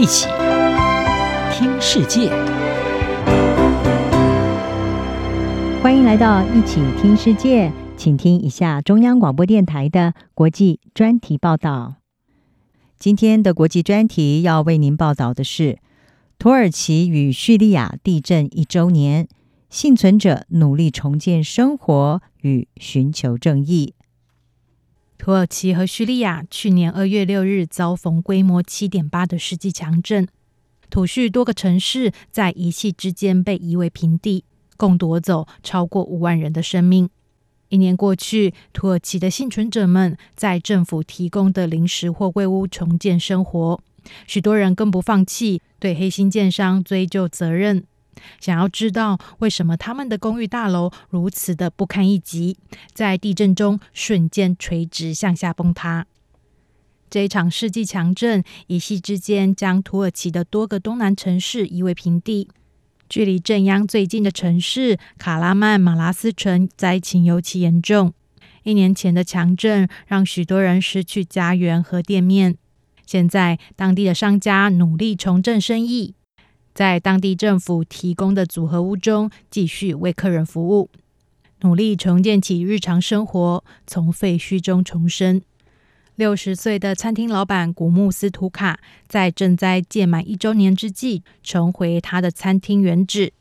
一起听世界，欢迎来到一起听世界，请听一下中央广播电台的国际专题报道。今天的国际专题要为您报道的是土耳其与叙利亚地震一周年，幸存者努力重建生活与寻求正义。土耳其和叙利亚去年二月六日遭逢规模七点八的世纪强震，土叙多个城市在一夕之间被夷为平地，共夺走超过五万人的生命。一年过去，土耳其的幸存者们在政府提供的临时货柜屋重建生活，许多人更不放弃，对黑心建商追究责任。想要知道为什么他们的公寓大楼如此的不堪一击，在地震中瞬间垂直向下崩塌。这一场世纪强震一夕之间将土耳其的多个东南城市夷为平地。距离震央最近的城市卡拉曼马拉斯城灾情尤其严重。一年前的强震让许多人失去家园和店面，现在当地的商家努力重振生意。在当地政府提供的组合屋中，继续为客人服务，努力重建起日常生活，从废墟中重生。六十岁的餐厅老板古穆斯图卡在赈灾届满一周年之际，重回他的餐厅原址。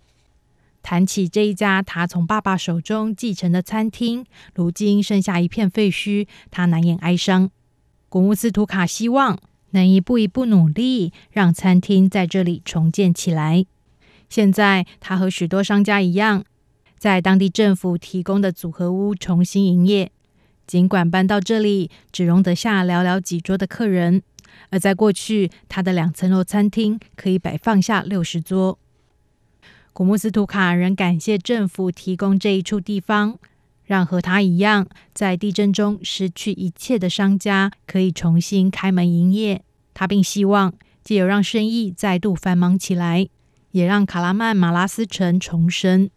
谈起这一家他从爸爸手中继承的餐厅，如今剩下一片废墟，他难掩哀伤。古穆斯图卡希望。能一步一步努力，让餐厅在这里重建起来。现在，他和许多商家一样，在当地政府提供的组合屋重新营业。尽管搬到这里只容得下寥寥几桌的客人，而在过去，他的两层楼餐厅可以摆放下六十桌。古穆斯图卡仍感谢政府提供这一处地方。让和他一样在地震中失去一切的商家可以重新开门营业。他并希望借由让生意再度繁忙起来，也让卡拉曼马拉斯城重生。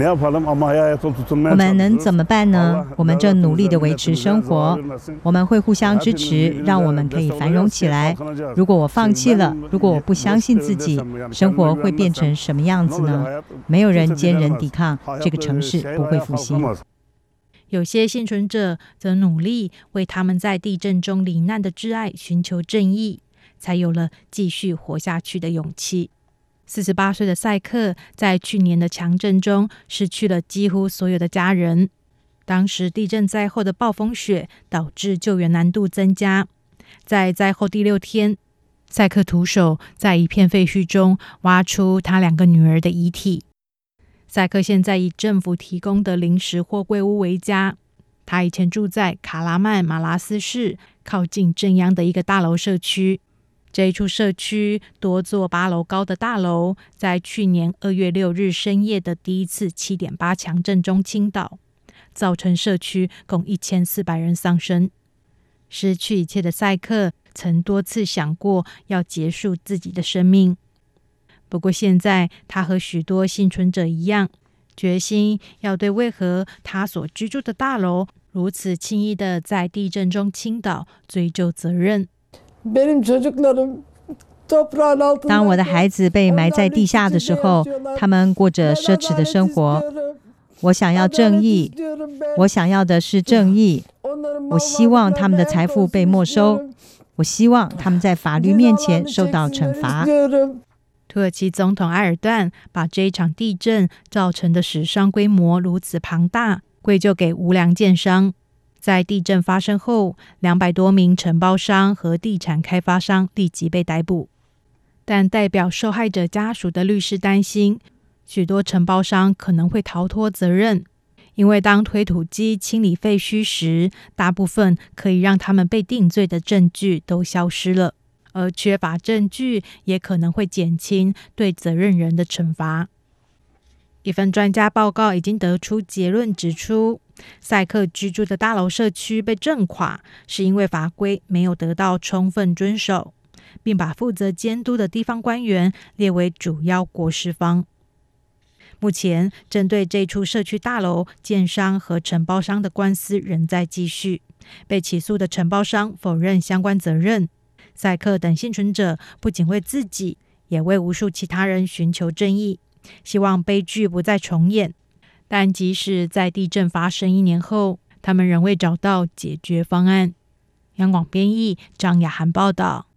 我们能怎么办呢？我们正努力的维持生活，我们会互相支持，让我们可以繁荣起来。如果我放弃了，如果我不相信自己，生活会变成什么样子呢？没有人坚韧抵抗，这个城市不会复兴。有些幸存者则努力为他们在地震中罹难的挚爱寻求正义，才有了继续活下去的勇气。四十八岁的赛克在去年的强震中失去了几乎所有的家人。当时地震灾后的暴风雪导致救援难度增加。在灾后第六天，赛克徒手在一片废墟中挖出他两个女儿的遗体。赛克现在以政府提供的临时货柜屋为家。他以前住在卡拉曼马拉斯市靠近镇央的一个大楼社区。这一处社区多座八楼高的大楼，在去年二月六日深夜的第一次七点八强震中倾倒，造成社区共一千四百人丧生。失去一切的赛克曾多次想过要结束自己的生命，不过现在他和许多幸存者一样，决心要对为何他所居住的大楼如此轻易的在地震中倾倒追究责任。当我的孩子被埋在地下的时候，他们过着奢侈的生活。我想要正义，我想要的是正义。我希望他们的财富被没收，我希望他们在法律面前受到惩罚。土耳其总统埃尔段把这一场地震造成的死伤规模如此庞大归咎给无良建商。在地震发生后，两百多名承包商和地产开发商立即被逮捕。但代表受害者家属的律师担心，许多承包商可能会逃脱责任，因为当推土机清理废墟时，大部分可以让他们被定罪的证据都消失了，而缺乏证据也可能会减轻对责任人的惩罚。一份专家报告已经得出结论，指出赛克居住的大楼社区被震垮，是因为法规没有得到充分遵守，并把负责监督的地方官员列为主要过失方。目前，针对这处社区大楼建商和承包商的官司仍在继续，被起诉的承包商否认相关责任。赛克等幸存者不仅为自己，也为无数其他人寻求正义，希望悲剧不再重演。但即使在地震发生一年后，他们仍未找到解决方案。央广编译张雅涵报道。